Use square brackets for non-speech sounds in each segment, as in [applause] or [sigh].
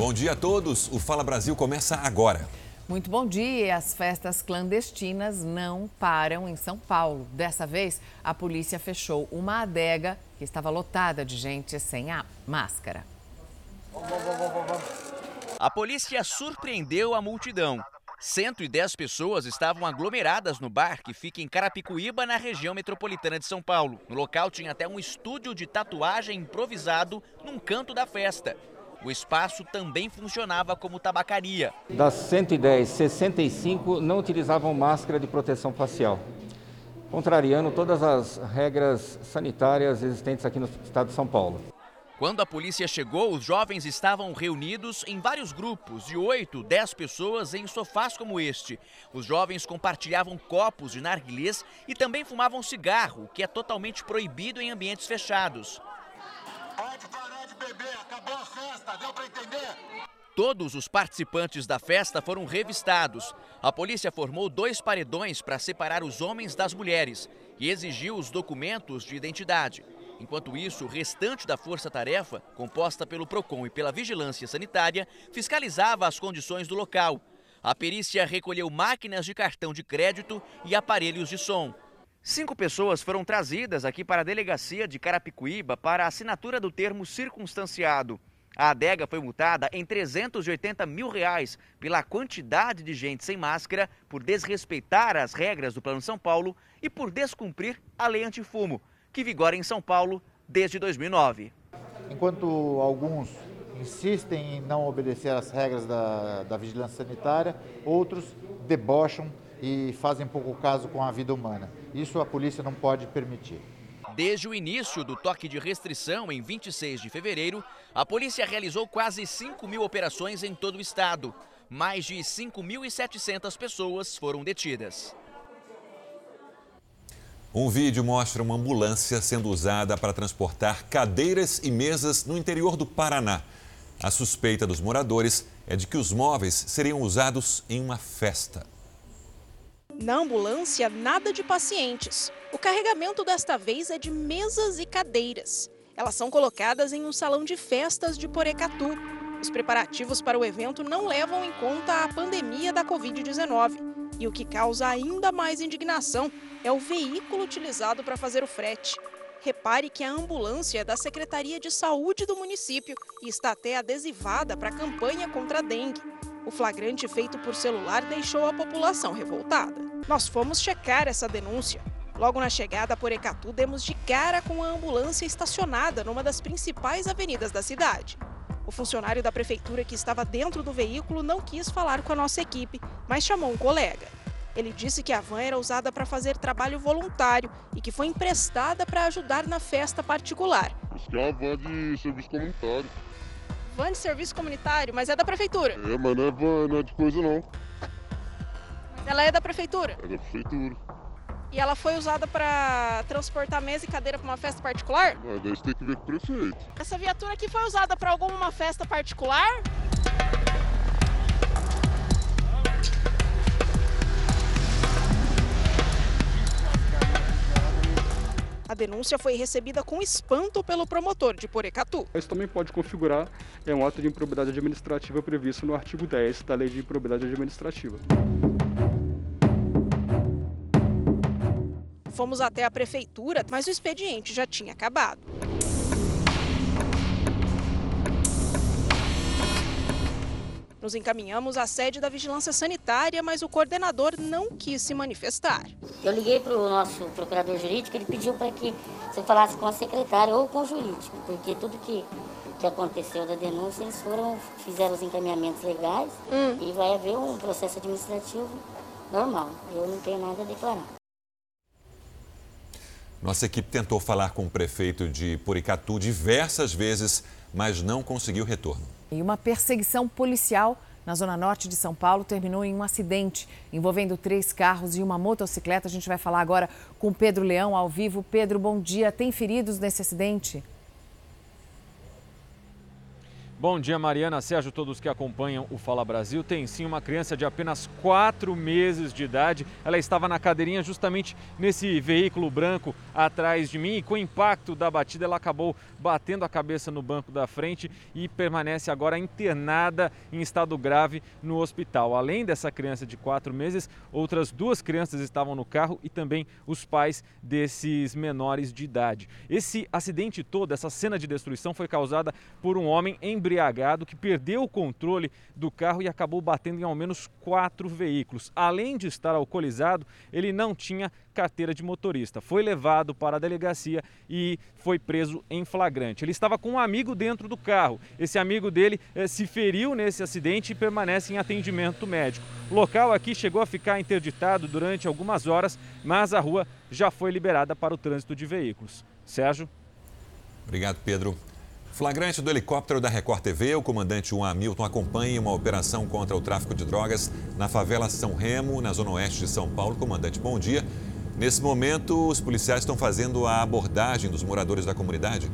Bom dia a todos. O Fala Brasil começa agora. Muito bom dia. As festas clandestinas não param em São Paulo. Dessa vez, a polícia fechou uma adega que estava lotada de gente sem a máscara. A polícia surpreendeu a multidão. 110 pessoas estavam aglomeradas no bar que fica em Carapicuíba, na região metropolitana de São Paulo. No local tinha até um estúdio de tatuagem improvisado num canto da festa. O espaço também funcionava como tabacaria. Das 110, 65 não utilizavam máscara de proteção facial, contrariando todas as regras sanitárias existentes aqui no estado de São Paulo. Quando a polícia chegou, os jovens estavam reunidos em vários grupos, de 8, 10 pessoas em sofás como este. Os jovens compartilhavam copos de narguilés e também fumavam cigarro, que é totalmente proibido em ambientes fechados. Beber, acabou a festa, deu para entender? Todos os participantes da festa foram revistados. A polícia formou dois paredões para separar os homens das mulheres e exigiu os documentos de identidade. Enquanto isso, o restante da força-tarefa, composta pelo PROCON e pela Vigilância Sanitária, fiscalizava as condições do local. A perícia recolheu máquinas de cartão de crédito e aparelhos de som. Cinco pessoas foram trazidas aqui para a delegacia de Carapicuíba para a assinatura do termo circunstanciado. A adega foi multada em 380 mil reais pela quantidade de gente sem máscara, por desrespeitar as regras do Plano São Paulo e por descumprir a lei antifumo, que vigora em São Paulo desde 2009. Enquanto alguns insistem em não obedecer às regras da, da vigilância sanitária, outros debocham e fazem pouco caso com a vida humana. Isso a polícia não pode permitir. Desde o início do toque de restrição, em 26 de fevereiro, a polícia realizou quase 5 mil operações em todo o estado. Mais de 5.700 pessoas foram detidas. Um vídeo mostra uma ambulância sendo usada para transportar cadeiras e mesas no interior do Paraná. A suspeita dos moradores é de que os móveis seriam usados em uma festa. Na ambulância, nada de pacientes. O carregamento desta vez é de mesas e cadeiras. Elas são colocadas em um salão de festas de Porecatu. Os preparativos para o evento não levam em conta a pandemia da Covid-19. E o que causa ainda mais indignação é o veículo utilizado para fazer o frete. Repare que a ambulância é da Secretaria de Saúde do município e está até adesivada para a campanha contra a dengue. O flagrante feito por celular deixou a população revoltada. Nós fomos checar essa denúncia. Logo na chegada por Ecatu, demos de cara com a ambulância estacionada numa das principais avenidas da cidade. O funcionário da prefeitura que estava dentro do veículo não quis falar com a nossa equipe, mas chamou um colega. Ele disse que a van era usada para fazer trabalho voluntário e que foi emprestada para ajudar na festa particular. Isso que é uma van de serviço comunitário van de serviço comunitário, mas é da prefeitura. É, mas não é van, não é de coisa não. Mas ela é da prefeitura? É da prefeitura. E ela foi usada para transportar mesa e cadeira para uma festa particular? Ah, daí você tem que ver com o prefeito. Essa viatura aqui foi usada para alguma festa particular? A denúncia foi recebida com espanto pelo promotor de Porecatu. Isso também pode configurar é um ato de improbidade administrativa previsto no artigo 10 da Lei de Improbidade Administrativa. Fomos até a prefeitura, mas o expediente já tinha acabado. Nos encaminhamos à sede da Vigilância Sanitária, mas o coordenador não quis se manifestar. Eu liguei para o nosso procurador jurídico, ele pediu para que você falasse com a secretária ou com o jurídico, porque tudo que, que aconteceu da denúncia, eles foram, fizeram os encaminhamentos legais hum. e vai haver um processo administrativo normal. Eu não tenho nada a declarar. Nossa equipe tentou falar com o prefeito de Poricatu diversas vezes, mas não conseguiu retorno. E uma perseguição policial na zona norte de São Paulo terminou em um acidente envolvendo três carros e uma motocicleta. A gente vai falar agora com Pedro Leão ao vivo. Pedro, bom dia. Tem feridos nesse acidente? Bom dia, Mariana, Sérgio, todos que acompanham o Fala Brasil. Tem sim uma criança de apenas 4 meses de idade. Ela estava na cadeirinha justamente nesse veículo branco atrás de mim e com o impacto da batida ela acabou batendo a cabeça no banco da frente e permanece agora internada em estado grave no hospital. Além dessa criança de 4 meses, outras duas crianças estavam no carro e também os pais desses menores de idade. Esse acidente todo, essa cena de destruição foi causada por um homem embriagado embriagado que perdeu o controle do carro e acabou batendo em ao menos quatro veículos. Além de estar alcoolizado, ele não tinha carteira de motorista. Foi levado para a delegacia e foi preso em flagrante. Ele estava com um amigo dentro do carro. Esse amigo dele eh, se feriu nesse acidente e permanece em atendimento médico. O local aqui chegou a ficar interditado durante algumas horas, mas a rua já foi liberada para o trânsito de veículos. Sérgio. Obrigado, Pedro. Flagrante do helicóptero da Record TV, o comandante Juan Hamilton acompanha uma operação contra o tráfico de drogas na favela São Remo, na zona oeste de São Paulo. Comandante, bom dia. Nesse momento, os policiais estão fazendo a abordagem dos moradores da comunidade?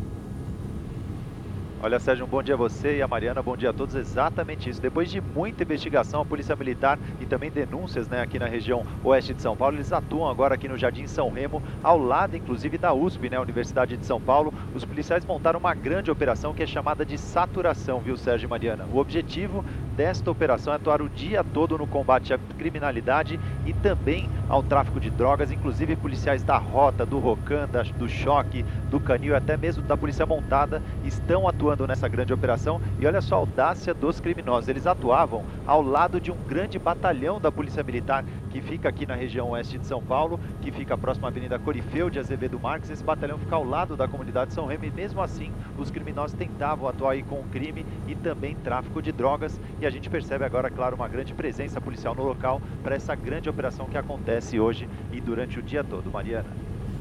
Olha, Sérgio, um bom dia a você e a Mariana, bom dia a todos. Exatamente isso. Depois de muita investigação, a Polícia Militar e também denúncias né, aqui na região oeste de São Paulo, eles atuam agora aqui no Jardim São Remo, ao lado inclusive da USP, né, Universidade de São Paulo. Os policiais montaram uma grande operação que é chamada de saturação, viu, Sérgio e Mariana? O objetivo desta operação é atuar o dia todo no combate à criminalidade e também ao tráfico de drogas, inclusive policiais da Rota, do Rocan, do Choque, do Canil e até mesmo da Polícia Montada estão atuando nessa grande operação e olha só a audácia dos criminosos. Eles atuavam ao lado de um grande batalhão da Polícia Militar que fica aqui na região oeste de São Paulo, que fica próximo à Avenida Corifeu de Azevedo Marques. Esse batalhão fica ao lado da comunidade São Remo e mesmo assim os criminosos tentavam atuar aí com crime e também tráfico de drogas e a gente percebe agora, claro, uma grande presença policial no local para essa grande operação que acontece hoje e durante o dia todo. Mariana.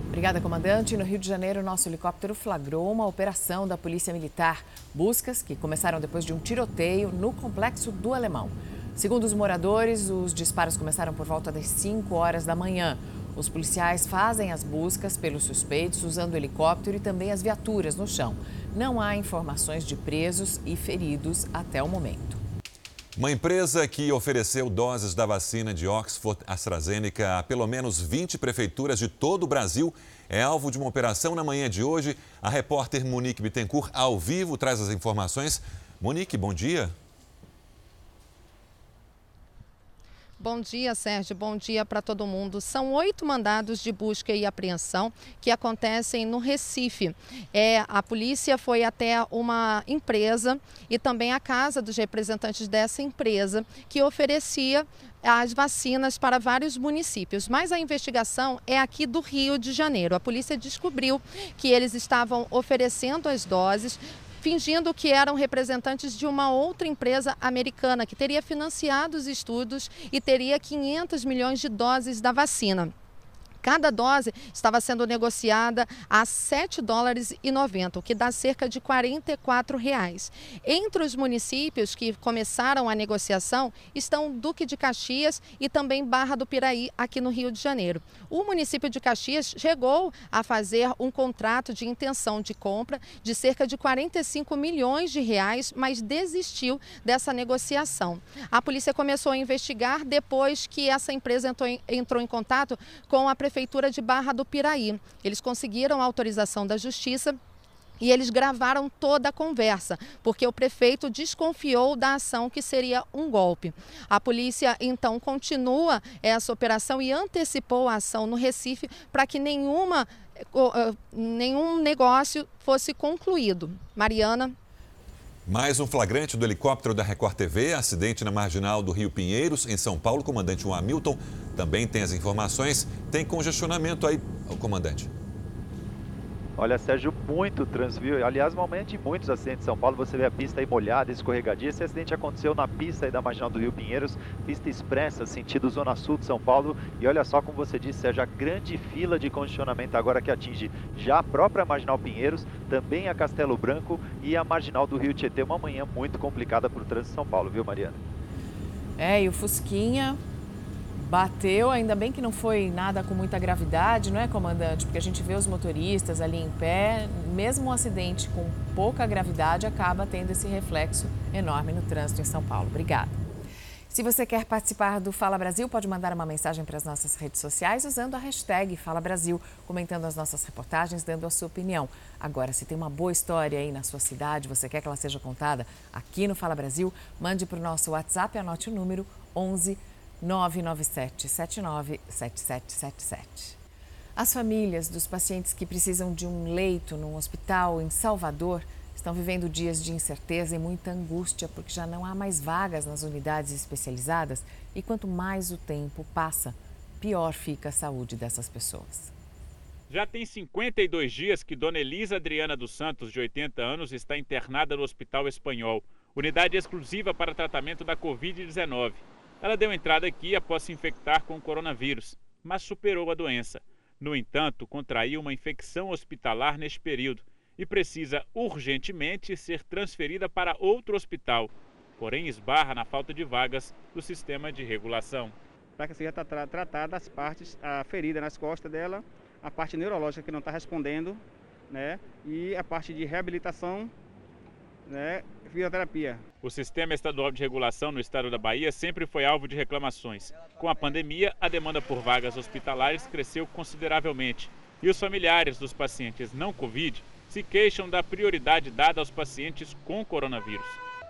Obrigada, comandante. No Rio de Janeiro, nosso helicóptero flagrou uma operação da Polícia Militar. Buscas que começaram depois de um tiroteio no complexo do Alemão. Segundo os moradores, os disparos começaram por volta das 5 horas da manhã. Os policiais fazem as buscas pelos suspeitos usando helicóptero e também as viaturas no chão. Não há informações de presos e feridos até o momento. Uma empresa que ofereceu doses da vacina de Oxford AstraZeneca a pelo menos 20 prefeituras de todo o Brasil é alvo de uma operação na manhã de hoje. A repórter Monique Bittencourt, ao vivo, traz as informações. Monique, bom dia. Bom dia, Sérgio. Bom dia para todo mundo. São oito mandados de busca e apreensão que acontecem no Recife. É, a polícia foi até uma empresa e também a casa dos representantes dessa empresa que oferecia as vacinas para vários municípios, mas a investigação é aqui do Rio de Janeiro. A polícia descobriu que eles estavam oferecendo as doses fingindo que eram representantes de uma outra empresa americana que teria financiado os estudos e teria 500 milhões de doses da vacina. Cada dose estava sendo negociada a 7 dólares e 90, o que dá cerca de 44 reais. Entre os municípios que começaram a negociação estão Duque de Caxias e também Barra do Piraí, aqui no Rio de Janeiro. O município de Caxias chegou a fazer um contrato de intenção de compra de cerca de 45 milhões de reais, mas desistiu dessa negociação. A polícia começou a investigar depois que essa empresa entrou em, entrou em contato com a prefeitura Prefeitura de Barra do Piraí. Eles conseguiram a autorização da Justiça e eles gravaram toda a conversa, porque o prefeito desconfiou da ação que seria um golpe. A polícia então continua essa operação e antecipou a ação no Recife para que nenhuma, eh, nenhum negócio fosse concluído. Mariana. Mais um flagrante do helicóptero da Record TV, acidente na marginal do Rio Pinheiros, em São Paulo. Comandante Hamilton também tem as informações. Tem congestionamento aí, o comandante. Olha, Sérgio, muito trânsito. Aliás, normalmente muitos acidentes em São Paulo, você vê a pista aí molhada, escorregadia. Esse acidente aconteceu na pista aí da Marginal do Rio Pinheiros, pista expressa, sentido Zona Sul de São Paulo. E olha só como você disse, Sérgio, a grande fila de congestionamento agora que atinge já a própria Marginal Pinheiros, também a Castelo Branco e a Marginal do Rio Tietê. Uma manhã muito complicada para o trânsito de São Paulo, viu, Mariana? É, e o Fusquinha bateu, ainda bem que não foi nada com muita gravidade, não é, comandante? Porque a gente vê os motoristas ali em pé, mesmo um acidente com pouca gravidade acaba tendo esse reflexo enorme no trânsito em São Paulo. Obrigada. Se você quer participar do Fala Brasil, pode mandar uma mensagem para as nossas redes sociais usando a hashtag Fala Brasil, comentando as nossas reportagens, dando a sua opinião. Agora, se tem uma boa história aí na sua cidade, você quer que ela seja contada aqui no Fala Brasil, mande para o nosso WhatsApp, anote o número 11 997 79 7777. As famílias dos pacientes que precisam de um leito num hospital em Salvador estão vivendo dias de incerteza e muita angústia porque já não há mais vagas nas unidades especializadas e quanto mais o tempo passa, pior fica a saúde dessas pessoas. Já tem 52 dias que Dona Elisa Adriana dos Santos, de 80 anos, está internada no Hospital Espanhol, unidade exclusiva para tratamento da Covid-19. Ela deu entrada aqui após se infectar com o coronavírus, mas superou a doença. No entanto, contraiu uma infecção hospitalar neste período e precisa urgentemente ser transferida para outro hospital, porém esbarra na falta de vagas do sistema de regulação. Para que seja tratada as partes, a ferida nas costas dela, a parte neurológica que não está respondendo, né, e a parte de reabilitação, né, fisioterapia. O sistema estadual de regulação no estado da Bahia sempre foi alvo de reclamações. Com a pandemia, a demanda por vagas hospitalares cresceu consideravelmente e os familiares dos pacientes não Covid se queixam da prioridade dada aos pacientes com coronavírus,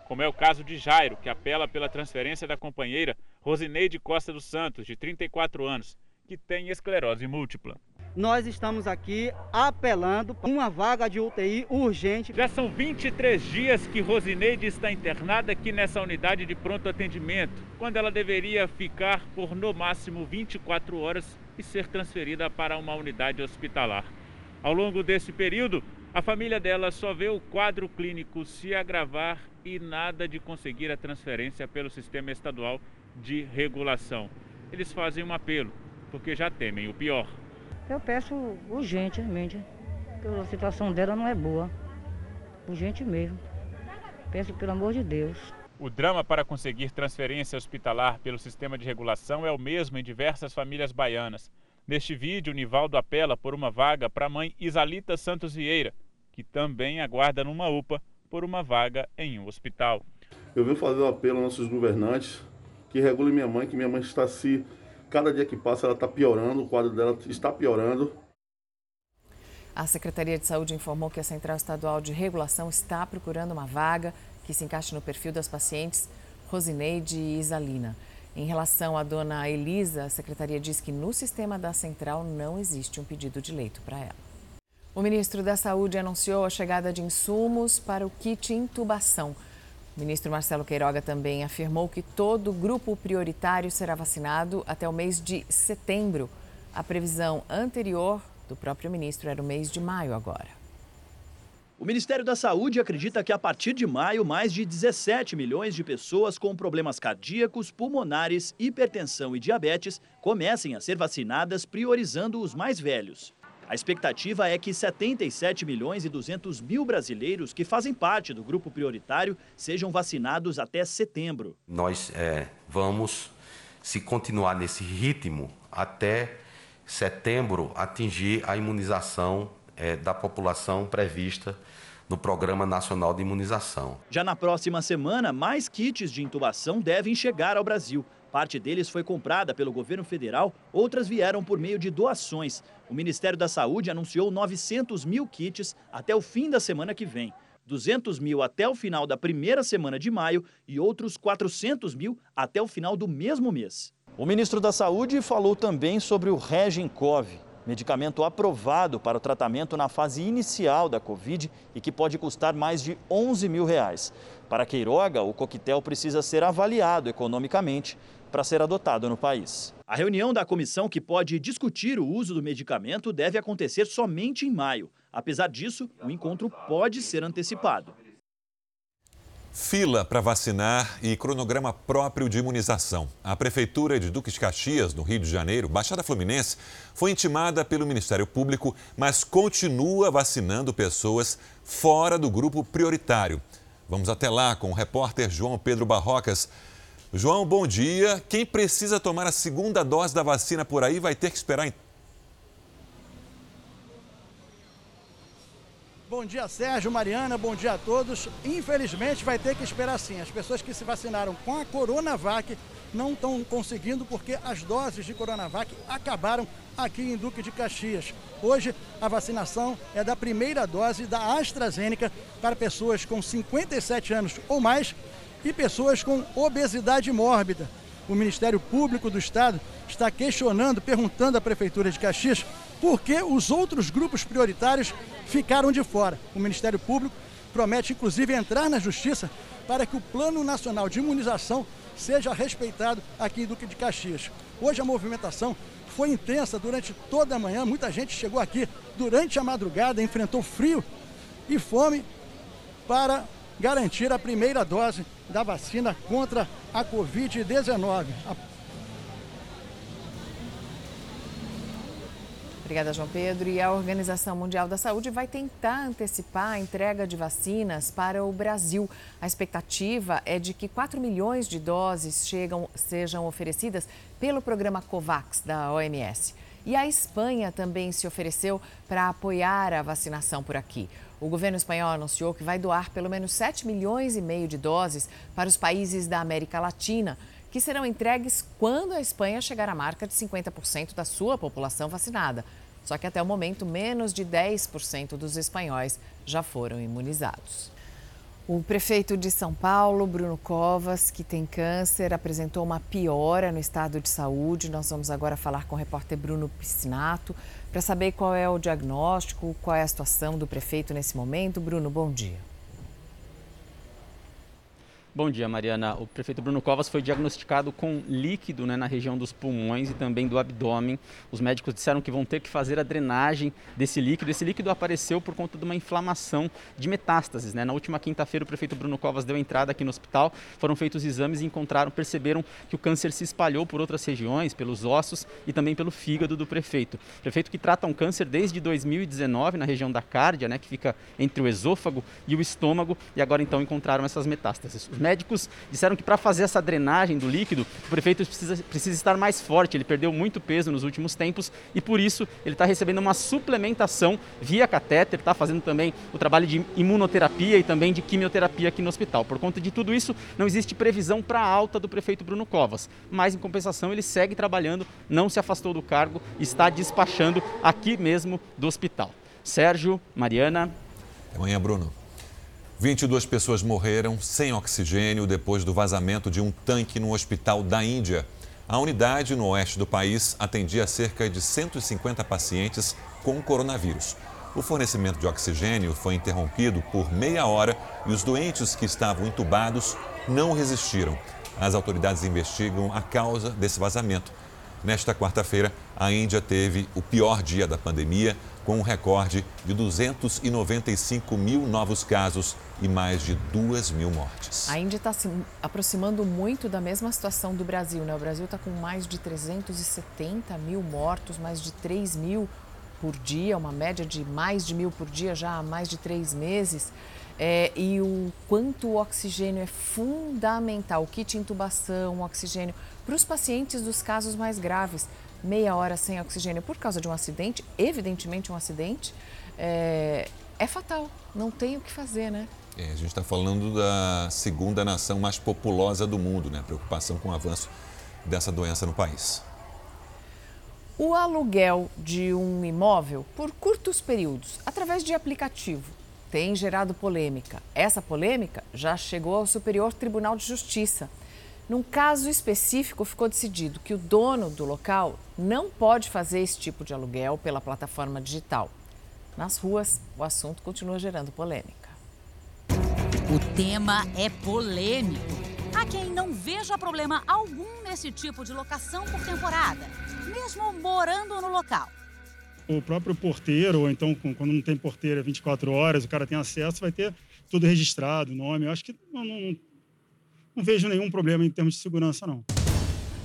como é o caso de Jairo, que apela pela transferência da companheira Rosineide Costa dos Santos, de 34 anos, que tem esclerose múltipla. Nós estamos aqui apelando para uma vaga de UTI urgente. Já são 23 dias que Rosineide está internada aqui nessa unidade de pronto atendimento, quando ela deveria ficar por no máximo 24 horas e ser transferida para uma unidade hospitalar. Ao longo desse período, a família dela só vê o quadro clínico se agravar e nada de conseguir a transferência pelo sistema estadual de regulação. Eles fazem um apelo, porque já temem o pior. Eu peço urgentemente, porque a situação dela não é boa. Urgente mesmo. Peço pelo amor de Deus. O drama para conseguir transferência hospitalar pelo sistema de regulação é o mesmo em diversas famílias baianas. Neste vídeo, Nivaldo apela por uma vaga para a mãe Isalita Santos Vieira, que também aguarda numa UPA por uma vaga em um hospital. Eu venho fazer um apelo aos nossos governantes que regulem minha mãe, que minha mãe está se. Cada dia que passa ela está piorando, o quadro dela está piorando. A Secretaria de Saúde informou que a Central Estadual de Regulação está procurando uma vaga que se encaixe no perfil das pacientes Rosineide e Isalina. Em relação à dona Elisa, a secretaria diz que no sistema da central não existe um pedido de leito para ela. O ministro da Saúde anunciou a chegada de insumos para o kit intubação. O ministro Marcelo Queiroga também afirmou que todo grupo prioritário será vacinado até o mês de setembro. A previsão anterior do próprio ministro era o mês de maio agora. O Ministério da Saúde acredita que a partir de maio, mais de 17 milhões de pessoas com problemas cardíacos, pulmonares, hipertensão e diabetes comecem a ser vacinadas, priorizando os mais velhos. A expectativa é que 77 milhões e 200 mil brasileiros que fazem parte do grupo prioritário sejam vacinados até setembro. Nós é, vamos, se continuar nesse ritmo, até setembro atingir a imunização é, da população prevista no Programa Nacional de Imunização. Já na próxima semana, mais kits de intubação devem chegar ao Brasil. Parte deles foi comprada pelo governo federal, outras vieram por meio de doações. O Ministério da Saúde anunciou 900 mil kits até o fim da semana que vem. 200 mil até o final da primeira semana de maio e outros 400 mil até o final do mesmo mês. O ministro da Saúde falou também sobre o Regencov, medicamento aprovado para o tratamento na fase inicial da Covid e que pode custar mais de 11 mil reais. Para Queiroga, o coquetel precisa ser avaliado economicamente para ser adotado no país. A reunião da comissão que pode discutir o uso do medicamento deve acontecer somente em maio. Apesar disso, o encontro pode ser antecipado. Fila para vacinar e cronograma próprio de imunização. A Prefeitura de Duque de Caxias, no Rio de Janeiro, Baixada Fluminense, foi intimada pelo Ministério Público, mas continua vacinando pessoas fora do grupo prioritário. Vamos até lá com o repórter João Pedro Barrocas. João, bom dia. Quem precisa tomar a segunda dose da vacina por aí vai ter que esperar. Bom dia, Sérgio, Mariana, bom dia a todos. Infelizmente vai ter que esperar sim. As pessoas que se vacinaram com a Coronavac não estão conseguindo porque as doses de Coronavac acabaram aqui em Duque de Caxias. Hoje a vacinação é da primeira dose da AstraZeneca para pessoas com 57 anos ou mais e pessoas com obesidade mórbida. O Ministério Público do Estado está questionando, perguntando à Prefeitura de Caxias por que os outros grupos prioritários ficaram de fora. O Ministério Público promete, inclusive, entrar na Justiça para que o Plano Nacional de Imunização seja respeitado aqui em Duque de Caxias. Hoje a movimentação foi intensa durante toda a manhã, muita gente chegou aqui durante a madrugada, enfrentou frio e fome para garantir a primeira dose da vacina contra a Covid-19. Obrigada, João Pedro. E a Organização Mundial da Saúde vai tentar antecipar a entrega de vacinas para o Brasil. A expectativa é de que 4 milhões de doses chegam, sejam oferecidas pelo programa COVAX da OMS. E a Espanha também se ofereceu para apoiar a vacinação por aqui. O governo espanhol anunciou que vai doar pelo menos 7 milhões e meio de doses para os países da América Latina, que serão entregues quando a Espanha chegar à marca de 50% da sua população vacinada. Só que até o momento, menos de 10% dos espanhóis já foram imunizados. O prefeito de São Paulo, Bruno Covas, que tem câncer, apresentou uma piora no estado de saúde. Nós vamos agora falar com o repórter Bruno Piscinato para saber qual é o diagnóstico, qual é a situação do prefeito nesse momento. Bruno, bom dia. Bom dia, Mariana. O prefeito Bruno Covas foi diagnosticado com líquido né, na região dos pulmões e também do abdômen. Os médicos disseram que vão ter que fazer a drenagem desse líquido. Esse líquido apareceu por conta de uma inflamação de metástases. Né? Na última quinta-feira, o prefeito Bruno Covas deu entrada aqui no hospital. Foram feitos exames e encontraram, perceberam que o câncer se espalhou por outras regiões, pelos ossos e também pelo fígado do prefeito. O prefeito que trata um câncer desde 2019 na região da cárdia, né, que fica entre o esôfago e o estômago, e agora então encontraram essas metástases. Os médicos disseram que para fazer essa drenagem do líquido, o prefeito precisa, precisa estar mais forte. Ele perdeu muito peso nos últimos tempos e por isso ele está recebendo uma suplementação via catéter, está fazendo também o trabalho de imunoterapia e também de quimioterapia aqui no hospital. Por conta de tudo isso, não existe previsão para alta do prefeito Bruno Covas, mas em compensação ele segue trabalhando, não se afastou do cargo, está despachando aqui mesmo do hospital. Sérgio, Mariana. Até amanhã, Bruno. 22 pessoas morreram sem oxigênio depois do vazamento de um tanque no hospital da Índia. A unidade no oeste do país atendia cerca de 150 pacientes com coronavírus. O fornecimento de oxigênio foi interrompido por meia hora e os doentes que estavam entubados não resistiram. As autoridades investigam a causa desse vazamento. Nesta quarta-feira, a Índia teve o pior dia da pandemia, com um recorde de 295 mil novos casos e mais de 2 mil mortes. A Índia está se aproximando muito da mesma situação do Brasil. Né? O Brasil está com mais de 370 mil mortos, mais de 3 mil por dia, uma média de mais de mil por dia já há mais de três meses. É, e o quanto o oxigênio é fundamental, o kit intubação, o oxigênio, para os pacientes dos casos mais graves. Meia hora sem oxigênio por causa de um acidente, evidentemente um acidente, é, é fatal. Não tem o que fazer, né? É, a gente está falando da segunda nação mais populosa do mundo, né? Preocupação com o avanço dessa doença no país. O aluguel de um imóvel por curtos períodos, através de aplicativo, tem gerado polêmica. Essa polêmica já chegou ao Superior Tribunal de Justiça. Num caso específico, ficou decidido que o dono do local não pode fazer esse tipo de aluguel pela plataforma digital. Nas ruas, o assunto continua gerando polêmica. O tema é polêmico. Há quem não veja problema algum nesse tipo de locação por temporada, mesmo morando no local. O próprio porteiro, ou então quando não tem porteiro 24 horas, o cara tem acesso, vai ter tudo registrado, nome. Eu acho que não, não, não vejo nenhum problema em termos de segurança, não.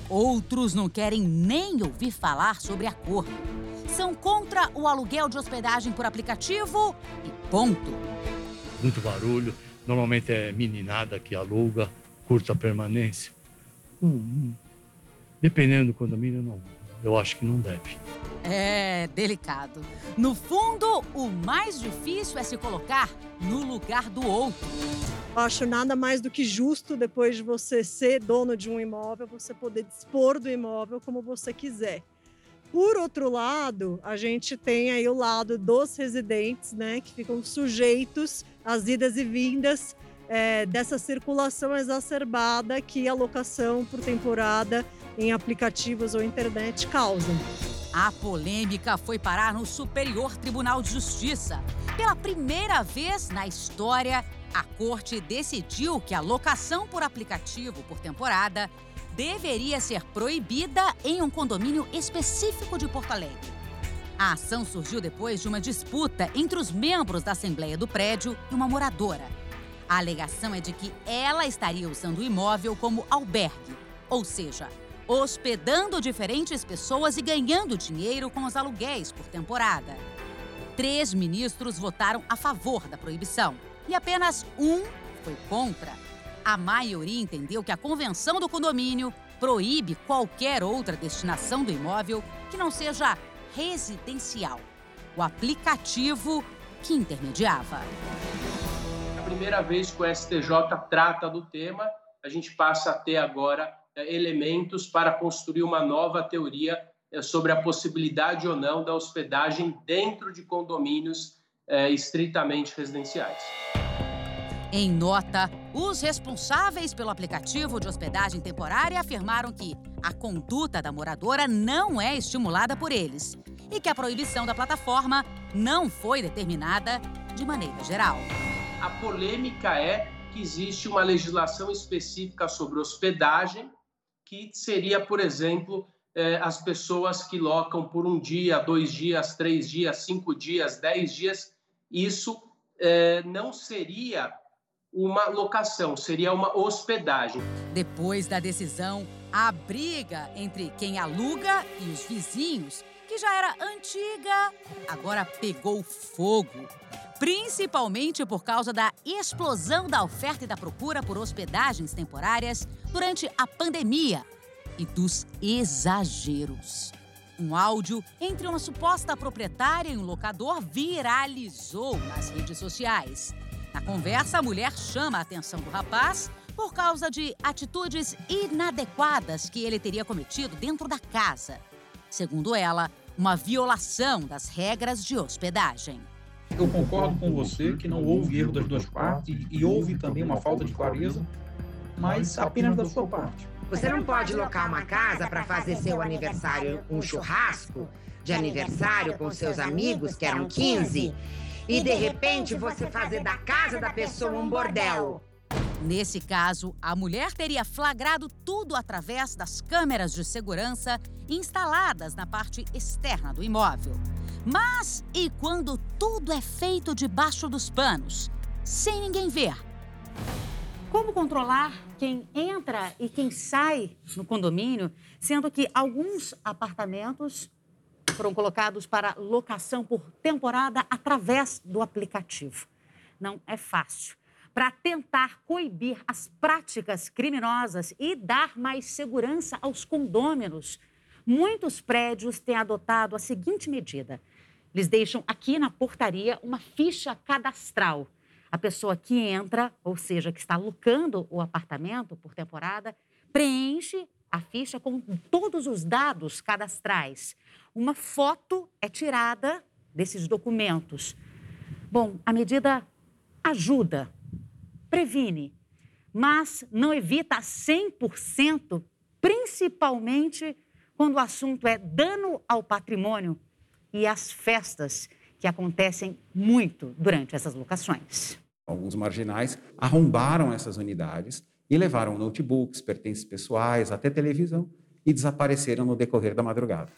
Outros não querem nem ouvir falar sobre acordo. São contra o aluguel de hospedagem por aplicativo e ponto. Muito barulho. Normalmente é meninada que aluga, curta permanência. Hum, dependendo do condomínio, não. Eu acho que não deve. É delicado. No fundo, o mais difícil é se colocar no lugar do outro. Acho nada mais do que justo, depois de você ser dono de um imóvel, você poder dispor do imóvel como você quiser. Por outro lado, a gente tem aí o lado dos residentes, né, que ficam sujeitos às idas e vindas é, dessa circulação exacerbada que a locação por temporada em aplicativos ou internet causam. A polêmica foi parar no Superior Tribunal de Justiça. Pela primeira vez na história, a corte decidiu que a locação por aplicativo por temporada deveria ser proibida em um condomínio específico de Porto Alegre. A ação surgiu depois de uma disputa entre os membros da Assembleia do prédio e uma moradora. A alegação é de que ela estaria usando o imóvel como albergue, ou seja, hospedando diferentes pessoas e ganhando dinheiro com os aluguéis por temporada. Três ministros votaram a favor da proibição e apenas um foi contra. A maioria entendeu que a convenção do condomínio proíbe qualquer outra destinação do imóvel que não seja residencial. O aplicativo que intermediava. É a primeira vez que o STJ trata do tema, a gente passa a ter agora elementos para construir uma nova teoria é, sobre a possibilidade ou não da hospedagem dentro de condomínios é, estritamente residenciais. Em nota, os responsáveis pelo aplicativo de hospedagem temporária afirmaram que a conduta da moradora não é estimulada por eles e que a proibição da plataforma não foi determinada de maneira geral. A polêmica é que existe uma legislação específica sobre hospedagem, que seria, por exemplo, eh, as pessoas que locam por um dia, dois dias, três dias, cinco dias, dez dias. Isso eh, não seria uma locação, seria uma hospedagem. Depois da decisão, a briga entre quem aluga e os vizinhos, que já era antiga, agora pegou fogo. Principalmente por causa da explosão da oferta e da procura por hospedagens temporárias durante a pandemia e dos exageros. Um áudio entre uma suposta proprietária e um locador viralizou nas redes sociais. Na conversa, a mulher chama a atenção do rapaz por causa de atitudes inadequadas que ele teria cometido dentro da casa. Segundo ela, uma violação das regras de hospedagem. Eu concordo com você que não houve erro das duas partes e houve também uma falta de clareza, mas apenas da sua parte. Você não pode locar uma casa para fazer seu aniversário um churrasco de aniversário com seus amigos, que eram 15, e de repente você fazer da casa da pessoa um bordel. Nesse caso, a mulher teria flagrado tudo através das câmeras de segurança instaladas na parte externa do imóvel. Mas e quando tudo é feito debaixo dos panos, sem ninguém ver? Como controlar quem entra e quem sai no condomínio, sendo que alguns apartamentos foram colocados para locação por temporada através do aplicativo. Não é fácil. Para tentar coibir as práticas criminosas e dar mais segurança aos condôminos, muitos prédios têm adotado a seguinte medida: eles deixam aqui na portaria uma ficha cadastral. A pessoa que entra, ou seja, que está locando o apartamento por temporada, preenche a ficha com todos os dados cadastrais uma foto é tirada desses documentos. Bom, a medida ajuda, previne, mas não evita 100%, principalmente quando o assunto é dano ao patrimônio e as festas que acontecem muito durante essas locações. Alguns marginais arrombaram essas unidades e levaram notebooks, pertences pessoais, até televisão e desapareceram no decorrer da madrugada.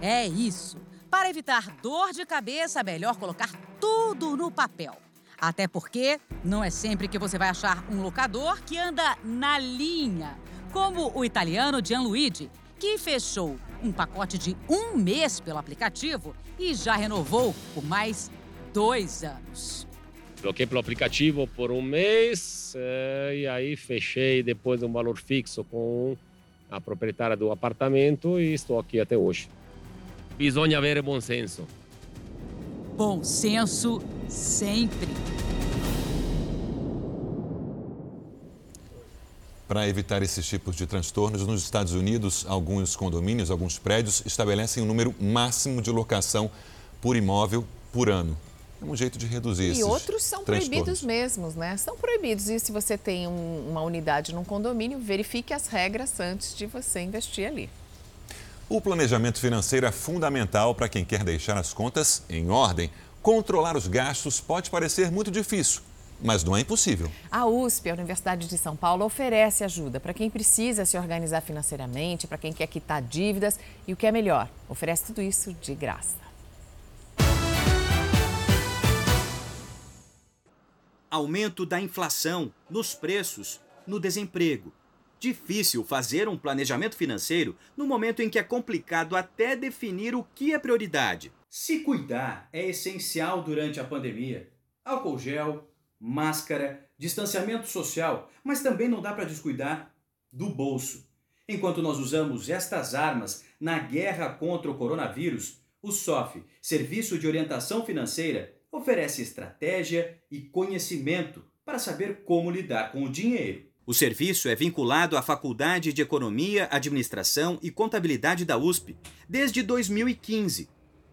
É isso. Para evitar dor de cabeça, é melhor colocar tudo no papel. Até porque não é sempre que você vai achar um locador que anda na linha, como o italiano Gianluigi, que fechou um pacote de um mês pelo aplicativo e já renovou por mais dois anos. Coloquei pelo aplicativo por um mês é, e aí fechei depois um valor fixo com a proprietária do apartamento e estou aqui até hoje. Bisogna avere bom senso. Bom senso sempre. Para evitar esses tipos de transtornos, nos Estados Unidos, alguns condomínios, alguns prédios estabelecem um número máximo de locação por imóvel por ano. É um jeito de reduzir E outros são proibidos mesmos, né? São proibidos. E se você tem um, uma unidade num condomínio, verifique as regras antes de você investir ali. O planejamento financeiro é fundamental para quem quer deixar as contas em ordem. Controlar os gastos pode parecer muito difícil, mas não é impossível. A USP, a Universidade de São Paulo, oferece ajuda para quem precisa se organizar financeiramente, para quem quer quitar dívidas e o que é melhor, oferece tudo isso de graça. Aumento da inflação, nos preços, no desemprego. Difícil fazer um planejamento financeiro no momento em que é complicado até definir o que é prioridade. Se cuidar é essencial durante a pandemia. Álcool gel, máscara, distanciamento social, mas também não dá para descuidar do bolso. Enquanto nós usamos estas armas na guerra contra o coronavírus, o SOF, Serviço de Orientação Financeira, oferece estratégia e conhecimento para saber como lidar com o dinheiro. O serviço é vinculado à Faculdade de Economia, Administração e Contabilidade da USP desde 2015.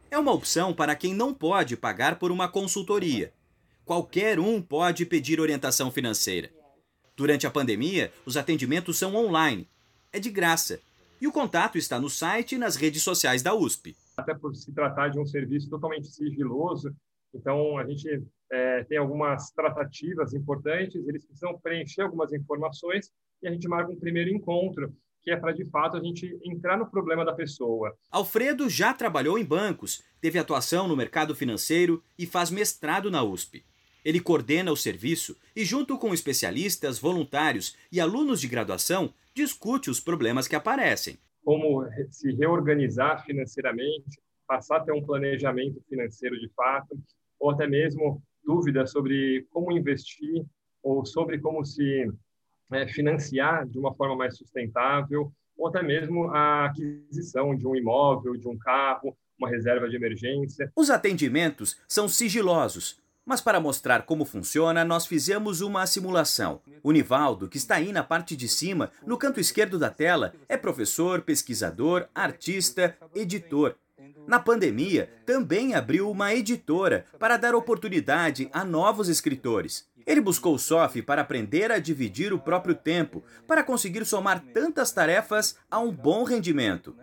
É uma opção para quem não pode pagar por uma consultoria. Qualquer um pode pedir orientação financeira. Durante a pandemia, os atendimentos são online. É de graça. E o contato está no site e nas redes sociais da USP. Até por se tratar de um serviço totalmente sigiloso, então a gente é, tem algumas tratativas importantes, eles precisam preencher algumas informações e a gente marca um primeiro encontro, que é para de fato a gente entrar no problema da pessoa. Alfredo já trabalhou em bancos, teve atuação no mercado financeiro e faz mestrado na USP. Ele coordena o serviço e, junto com especialistas, voluntários e alunos de graduação, discute os problemas que aparecem. Como se reorganizar financeiramente, passar a ter um planejamento financeiro de fato, ou até mesmo dúvidas sobre como investir ou sobre como se é, financiar de uma forma mais sustentável, ou até mesmo a aquisição de um imóvel, de um carro, uma reserva de emergência. Os atendimentos são sigilosos, mas para mostrar como funciona, nós fizemos uma simulação. O Nivaldo, que está aí na parte de cima, no canto esquerdo da tela, é professor, pesquisador, artista, editor. Na pandemia, também abriu uma editora para dar oportunidade a novos escritores. Ele buscou o SOF para aprender a dividir o próprio tempo, para conseguir somar tantas tarefas a um bom rendimento.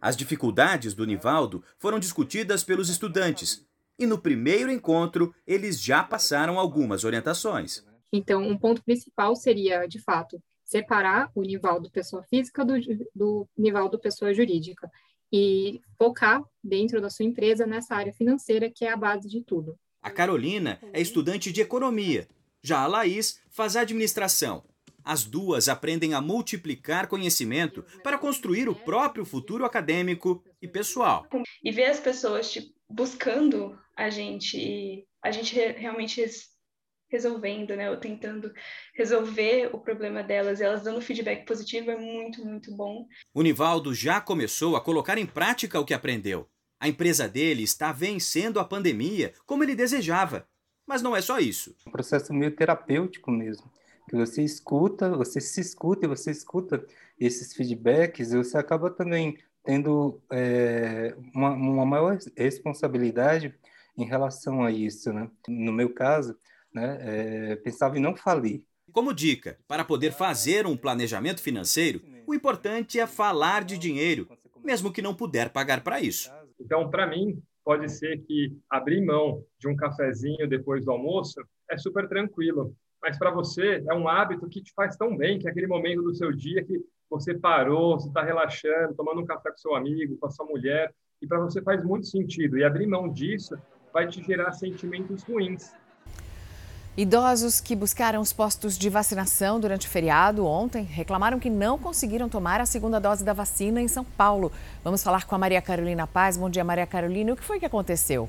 As dificuldades do Nivaldo foram discutidas pelos estudantes, e no primeiro encontro eles já passaram algumas orientações. Então, um ponto principal seria, de fato, separar o Nivaldo pessoa física do, do Nivaldo pessoa jurídica e focar dentro da sua empresa nessa área financeira que é a base de tudo. A Carolina é estudante de economia. Já a Laís faz administração. As duas aprendem a multiplicar conhecimento para construir o próprio futuro acadêmico e pessoal. E ver as pessoas tipo, buscando a gente e a gente realmente resolvendo, né, ou tentando resolver o problema delas, elas dando feedback positivo é muito, muito bom. O Nivaldo já começou a colocar em prática o que aprendeu. A empresa dele está vencendo a pandemia como ele desejava. Mas não é só isso. Um processo meio terapêutico mesmo. Que você escuta, você se escuta e você escuta esses feedbacks e você acaba também tendo é, uma, uma maior responsabilidade em relação a isso, né? No meu caso, né, é, pensava em não falir. Como dica, para poder fazer um planejamento financeiro, o importante é falar de dinheiro, mesmo que não puder pagar para isso. Então, para mim, pode ser que abrir mão de um cafezinho depois do almoço é super tranquilo. Mas para você é um hábito que te faz tão bem, que é aquele momento do seu dia que você parou, você está relaxando, tomando um café com seu amigo, com a sua mulher, e para você faz muito sentido. E abrir mão disso vai te gerar sentimentos ruins. Idosos que buscaram os postos de vacinação durante o feriado ontem reclamaram que não conseguiram tomar a segunda dose da vacina em São Paulo. Vamos falar com a Maria Carolina Paz. Bom dia, Maria Carolina. O que foi que aconteceu?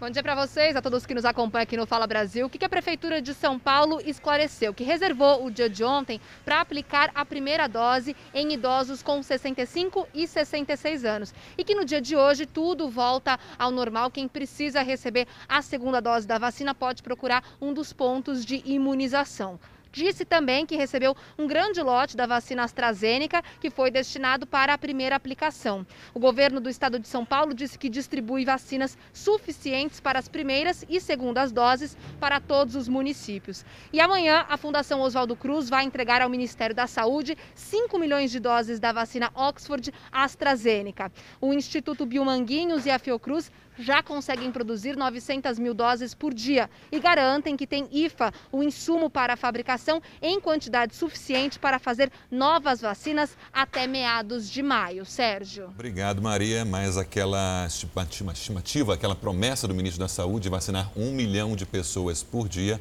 Bom dia para vocês, a todos que nos acompanham aqui no Fala Brasil. O que a Prefeitura de São Paulo esclareceu? Que reservou o dia de ontem para aplicar a primeira dose em idosos com 65 e 66 anos. E que no dia de hoje tudo volta ao normal. Quem precisa receber a segunda dose da vacina pode procurar um dos pontos de imunização. Disse também que recebeu um grande lote da vacina AstraZeneca, que foi destinado para a primeira aplicação. O governo do estado de São Paulo disse que distribui vacinas suficientes para as primeiras e segundas doses para todos os municípios. E amanhã, a Fundação Oswaldo Cruz vai entregar ao Ministério da Saúde 5 milhões de doses da vacina Oxford AstraZeneca. O Instituto Biomanguinhos e a Fiocruz já conseguem produzir 900 mil doses por dia e garantem que tem IFA, o insumo para a fabricação, em quantidade suficiente para fazer novas vacinas até meados de maio. Sérgio. Obrigado, Maria. Mas aquela estimativa, aquela promessa do ministro da Saúde de vacinar um milhão de pessoas por dia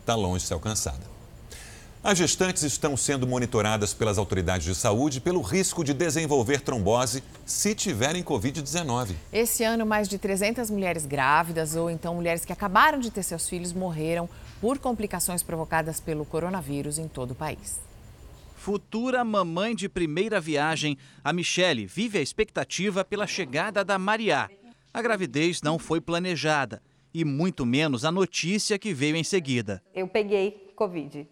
está longe de ser alcançada. As gestantes estão sendo monitoradas pelas autoridades de saúde pelo risco de desenvolver trombose se tiverem Covid-19. Esse ano, mais de 300 mulheres grávidas ou então mulheres que acabaram de ter seus filhos morreram por complicações provocadas pelo coronavírus em todo o país. Futura mamãe de primeira viagem, a Michele vive a expectativa pela chegada da Maria. A gravidez não foi planejada e muito menos a notícia que veio em seguida. Eu peguei Covid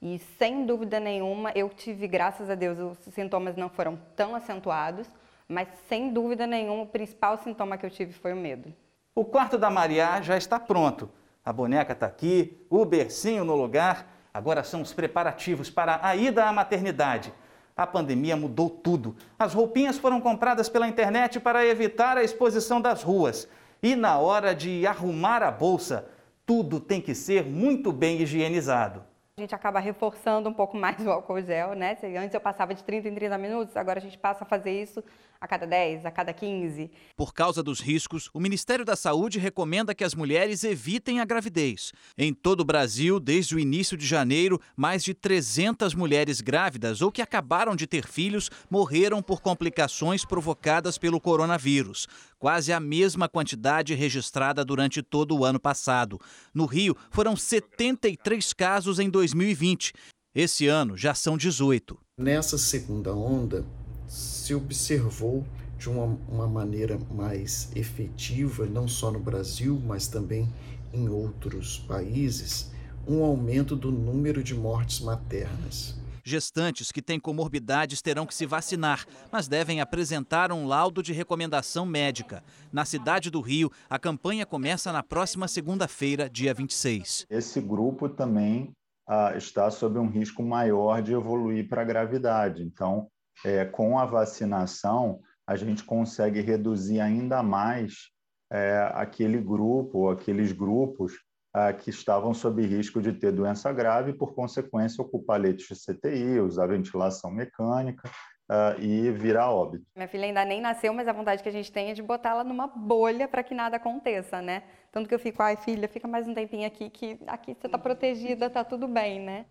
e sem dúvida nenhuma, eu tive, graças a Deus, os sintomas não foram tão acentuados, mas sem dúvida nenhuma, o principal sintoma que eu tive foi o medo. O quarto da Maria já está pronto. A boneca está aqui, o bercinho no lugar. Agora são os preparativos para a ida à maternidade. A pandemia mudou tudo. As roupinhas foram compradas pela internet para evitar a exposição das ruas. E na hora de arrumar a bolsa, tudo tem que ser muito bem higienizado. A gente acaba reforçando um pouco mais o álcool gel, né? Antes eu passava de 30 em 30 minutos, agora a gente passa a fazer isso a cada 10, a cada 15. Por causa dos riscos, o Ministério da Saúde recomenda que as mulheres evitem a gravidez. Em todo o Brasil, desde o início de janeiro, mais de 300 mulheres grávidas ou que acabaram de ter filhos morreram por complicações provocadas pelo coronavírus. Quase a mesma quantidade registrada durante todo o ano passado. No Rio, foram 73 casos em 2020. Esse ano já são 18. Nessa segunda onda, se observou de uma, uma maneira mais efetiva, não só no Brasil, mas também em outros países, um aumento do número de mortes maternas. Gestantes que têm comorbidades terão que se vacinar, mas devem apresentar um laudo de recomendação médica. Na cidade do Rio, a campanha começa na próxima segunda-feira, dia 26. Esse grupo também ah, está sob um risco maior de evoluir para a gravidade. Então, é, com a vacinação, a gente consegue reduzir ainda mais é, aquele grupo, aqueles grupos é, que estavam sob risco de ter doença grave e, por consequência, ocupar leitos de CTI, usar ventilação mecânica uh, e virar óbito. Minha filha ainda nem nasceu, mas a vontade que a gente tem é de botá-la numa bolha para que nada aconteça, né? Tanto que eu fico, ai filha, fica mais um tempinho aqui que aqui você está protegida, tá tudo bem, né?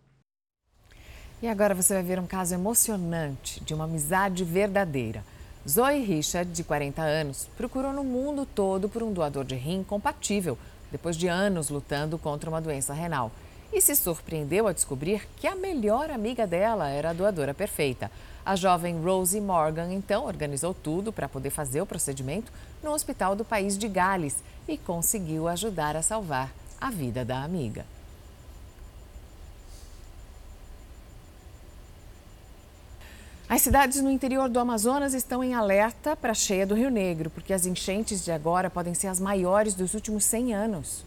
E agora você vai ver um caso emocionante de uma amizade verdadeira. Zoe Richard, de 40 anos, procurou no mundo todo por um doador de rim compatível, depois de anos lutando contra uma doença renal. E se surpreendeu ao descobrir que a melhor amiga dela era a doadora perfeita. A jovem Rosie Morgan, então, organizou tudo para poder fazer o procedimento no hospital do país de Gales e conseguiu ajudar a salvar a vida da amiga. As cidades no interior do Amazonas estão em alerta para a cheia do Rio Negro, porque as enchentes de agora podem ser as maiores dos últimos 100 anos.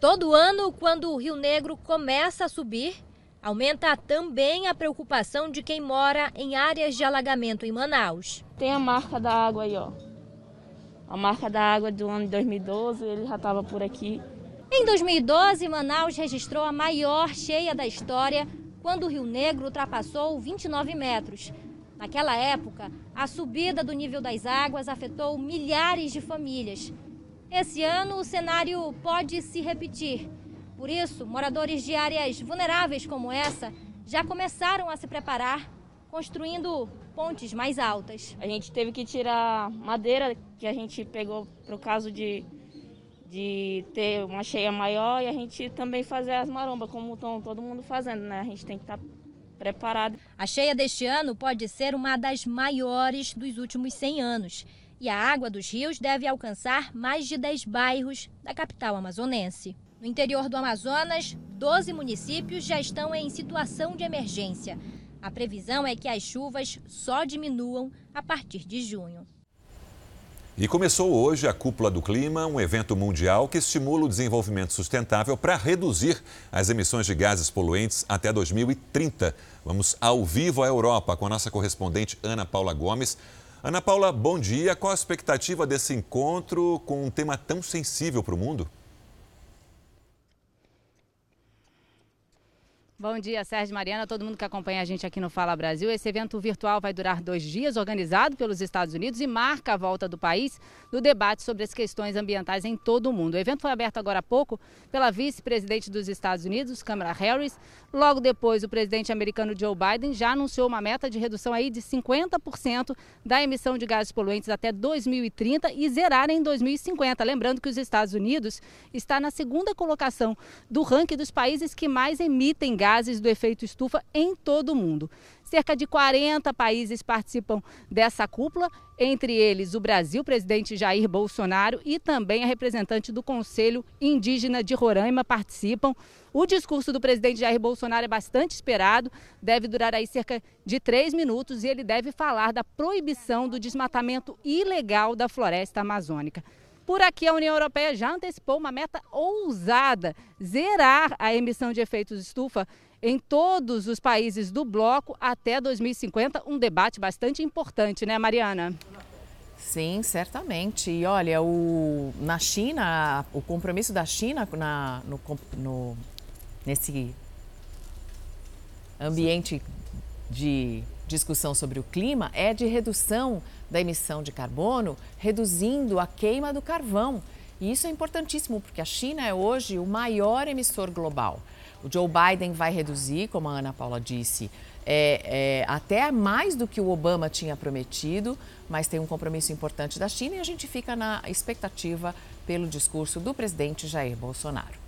Todo ano, quando o Rio Negro começa a subir, aumenta também a preocupação de quem mora em áreas de alagamento em Manaus. Tem a marca da água aí, ó. A marca da água do ano de 2012, ele já estava por aqui. Em 2012, Manaus registrou a maior cheia da história quando o Rio Negro ultrapassou 29 metros. Naquela época, a subida do nível das águas afetou milhares de famílias. Esse ano, o cenário pode se repetir. Por isso, moradores de áreas vulneráveis como essa já começaram a se preparar, construindo pontes mais altas. A gente teve que tirar madeira que a gente pegou para o caso de de ter uma cheia maior e a gente também fazer as marombas, como estão todo mundo fazendo, né? A gente tem que estar tá preparado. A cheia deste ano pode ser uma das maiores dos últimos 100 anos. E a água dos rios deve alcançar mais de 10 bairros da capital amazonense. No interior do Amazonas, 12 municípios já estão em situação de emergência. A previsão é que as chuvas só diminuam a partir de junho. E começou hoje a Cúpula do Clima, um evento mundial que estimula o desenvolvimento sustentável para reduzir as emissões de gases poluentes até 2030. Vamos ao vivo à Europa com a nossa correspondente Ana Paula Gomes. Ana Paula, bom dia. Qual a expectativa desse encontro com um tema tão sensível para o mundo? Bom dia, Sérgio Mariana, todo mundo que acompanha a gente aqui no Fala Brasil. Esse evento virtual vai durar dois dias, organizado pelos Estados Unidos e marca a volta do país no debate sobre as questões ambientais em todo o mundo. O evento foi aberto agora há pouco pela vice-presidente dos Estados Unidos, Kamala Harris. Logo depois, o presidente americano Joe Biden já anunciou uma meta de redução aí de 50% da emissão de gases poluentes até 2030 e zerar em 2050. Lembrando que os Estados Unidos está na segunda colocação do ranking dos países que mais emitem gases gases do efeito estufa em todo o mundo. Cerca de 40 países participam dessa cúpula, entre eles o Brasil, presidente Jair Bolsonaro e também a representante do Conselho Indígena de Roraima participam. O discurso do presidente Jair Bolsonaro é bastante esperado, deve durar aí cerca de três minutos e ele deve falar da proibição do desmatamento ilegal da floresta amazônica. Por aqui, a União Europeia já antecipou uma meta ousada: zerar a emissão de efeitos estufa em todos os países do bloco até 2050. Um debate bastante importante, né, Mariana? Sim, certamente. E olha, o, na China, o compromisso da China na, no, no, nesse ambiente de discussão sobre o clima é de redução da emissão de carbono, reduzindo a queima do carvão. E isso é importantíssimo porque a China é hoje o maior emissor global. O Joe Biden vai reduzir, como a Ana Paula disse, é, é, até mais do que o Obama tinha prometido, mas tem um compromisso importante da China e a gente fica na expectativa pelo discurso do presidente Jair Bolsonaro.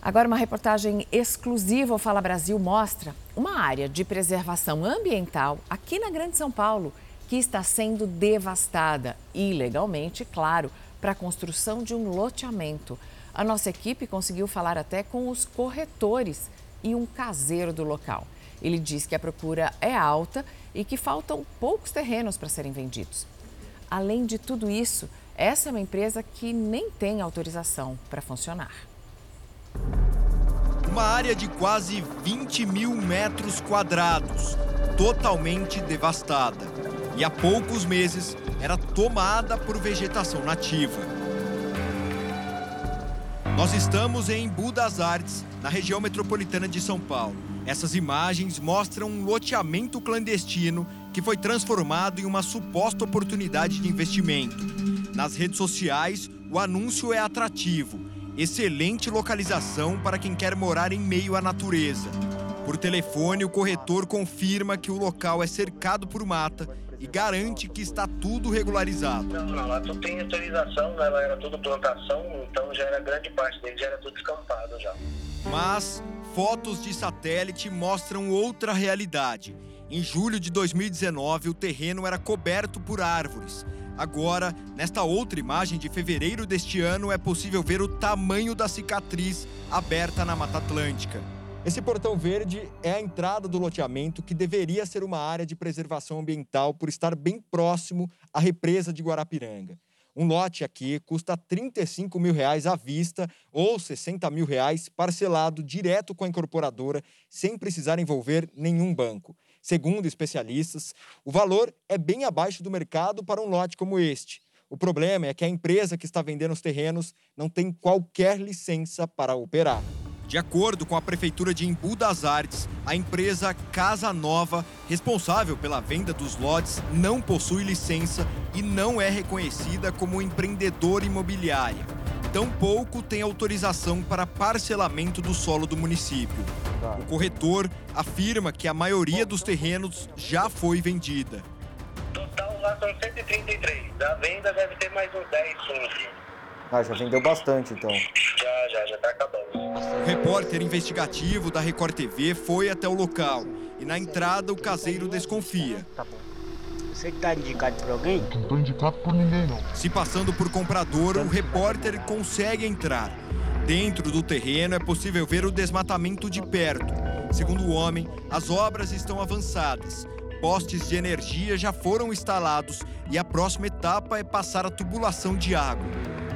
Agora, uma reportagem exclusiva ao Fala Brasil mostra uma área de preservação ambiental aqui na Grande São Paulo que está sendo devastada ilegalmente, claro, para a construção de um loteamento. A nossa equipe conseguiu falar até com os corretores e um caseiro do local. Ele diz que a procura é alta e que faltam poucos terrenos para serem vendidos. Além de tudo isso, essa é uma empresa que nem tem autorização para funcionar. Uma área de quase 20 mil metros quadrados, totalmente devastada. E há poucos meses era tomada por vegetação nativa. Nós estamos em Budas Artes, na região metropolitana de São Paulo. Essas imagens mostram um loteamento clandestino que foi transformado em uma suposta oportunidade de investimento. Nas redes sociais, o anúncio é atrativo excelente localização para quem quer morar em meio à natureza. Por telefone, o corretor confirma que o local é cercado por mata e garante que está tudo regularizado. Não, não, lá tudo tem autorização, né? lá era tudo plantação, então já era grande parte dele, já era tudo escampado já. Mas fotos de satélite mostram outra realidade. Em julho de 2019, o terreno era coberto por árvores Agora, nesta outra imagem de fevereiro deste ano, é possível ver o tamanho da cicatriz aberta na Mata Atlântica. Esse portão verde é a entrada do loteamento que deveria ser uma área de preservação ambiental por estar bem próximo à represa de Guarapiranga. Um lote aqui custa 35 mil reais à vista ou 60 mil reais parcelado direto com a incorporadora, sem precisar envolver nenhum banco. Segundo especialistas, o valor é bem abaixo do mercado para um lote como este. O problema é que a empresa que está vendendo os terrenos não tem qualquer licença para operar. De acordo com a Prefeitura de Embu das Artes, a empresa Casa Nova, responsável pela venda dos lotes, não possui licença e não é reconhecida como empreendedora imobiliária tampouco tem autorização para parcelamento do solo do município. O corretor afirma que a maioria dos terrenos já foi vendida. Total lá são 133. Da venda deve ter mais uns 10, 15. Ah, já vendeu bastante então. Já, já, já tá acabando. O repórter investigativo da Record TV foi até o local e na entrada o caseiro desconfia. Tá bom. Você que tá indicado por alguém? Não tô indicado por ninguém, não. Se passando por comprador, o repórter consegue entrar. Dentro do terreno é possível ver o desmatamento de perto. Segundo o homem, as obras estão avançadas. Postes de energia já foram instalados e a próxima etapa é passar a tubulação de água.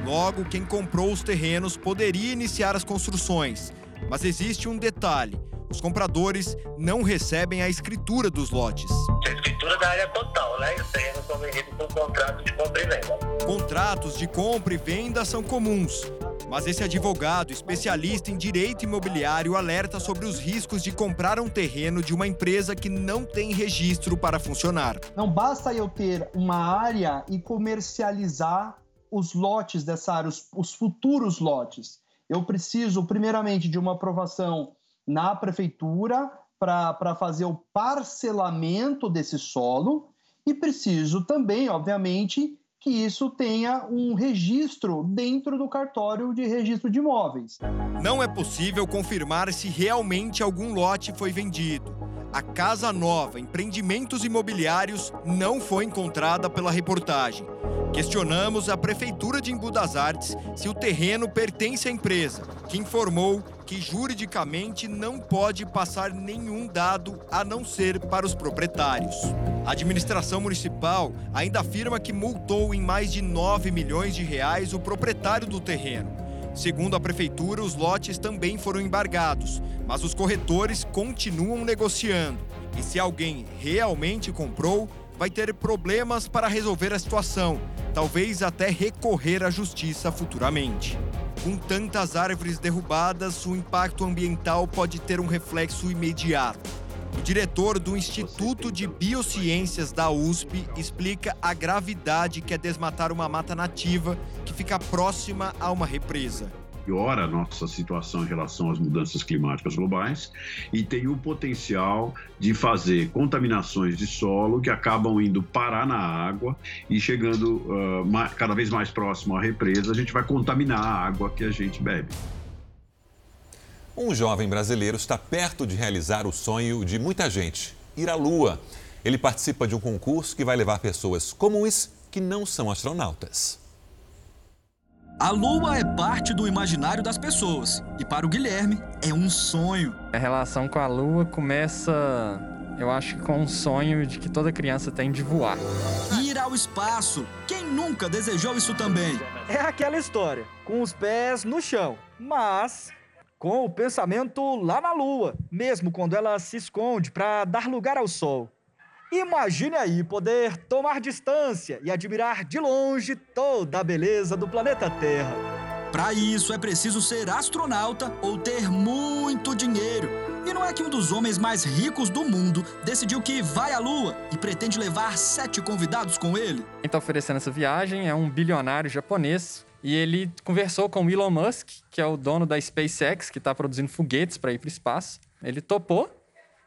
Logo, quem comprou os terrenos poderia iniciar as construções. Mas existe um detalhe: os compradores não recebem a escritura dos lotes. A escritura da área total, né? E os terrenos são vendidos com contrato de compra e venda. Contratos de compra e venda são comuns. Mas esse advogado, especialista em direito imobiliário, alerta sobre os riscos de comprar um terreno de uma empresa que não tem registro para funcionar. Não basta eu ter uma área e comercializar os lotes dessa área, os, os futuros lotes. Eu preciso, primeiramente, de uma aprovação na prefeitura para fazer o parcelamento desse solo e preciso também, obviamente, que isso tenha um registro dentro do cartório de registro de imóveis. Não é possível confirmar se realmente algum lote foi vendido. A Casa Nova Empreendimentos Imobiliários não foi encontrada pela reportagem. Questionamos a Prefeitura de Embu das Artes se o terreno pertence à empresa, que informou que juridicamente não pode passar nenhum dado a não ser para os proprietários. A administração municipal ainda afirma que multou em mais de 9 milhões de reais o proprietário do terreno. Segundo a prefeitura, os lotes também foram embargados, mas os corretores continuam negociando. E se alguém realmente comprou, vai ter problemas para resolver a situação, talvez até recorrer à justiça futuramente. Com tantas árvores derrubadas, o impacto ambiental pode ter um reflexo imediato. O diretor do Instituto de Biociências da USP explica a gravidade que é desmatar uma mata nativa que fica próxima a uma represa piora a nossa situação em relação às mudanças climáticas globais e tem o potencial de fazer contaminações de solo que acabam indo parar na água e chegando uh, cada vez mais próximo à represa, a gente vai contaminar a água que a gente bebe. Um jovem brasileiro está perto de realizar o sonho de muita gente, ir à Lua. Ele participa de um concurso que vai levar pessoas comuns que não são astronautas. A lua é parte do imaginário das pessoas e para o Guilherme é um sonho. A relação com a lua começa, eu acho que com um sonho de que toda criança tem de voar. Ir ao espaço. Quem nunca desejou isso também? É aquela história, com os pés no chão, mas com o pensamento lá na lua, mesmo quando ela se esconde para dar lugar ao sol. Imagine aí poder tomar distância e admirar de longe toda a beleza do planeta Terra. Para isso é preciso ser astronauta ou ter muito dinheiro. E não é que um dos homens mais ricos do mundo decidiu que vai à Lua e pretende levar sete convidados com ele? Quem está oferecendo essa viagem é um bilionário japonês e ele conversou com Elon Musk, que é o dono da SpaceX, que está produzindo foguetes para ir para o espaço. Ele topou.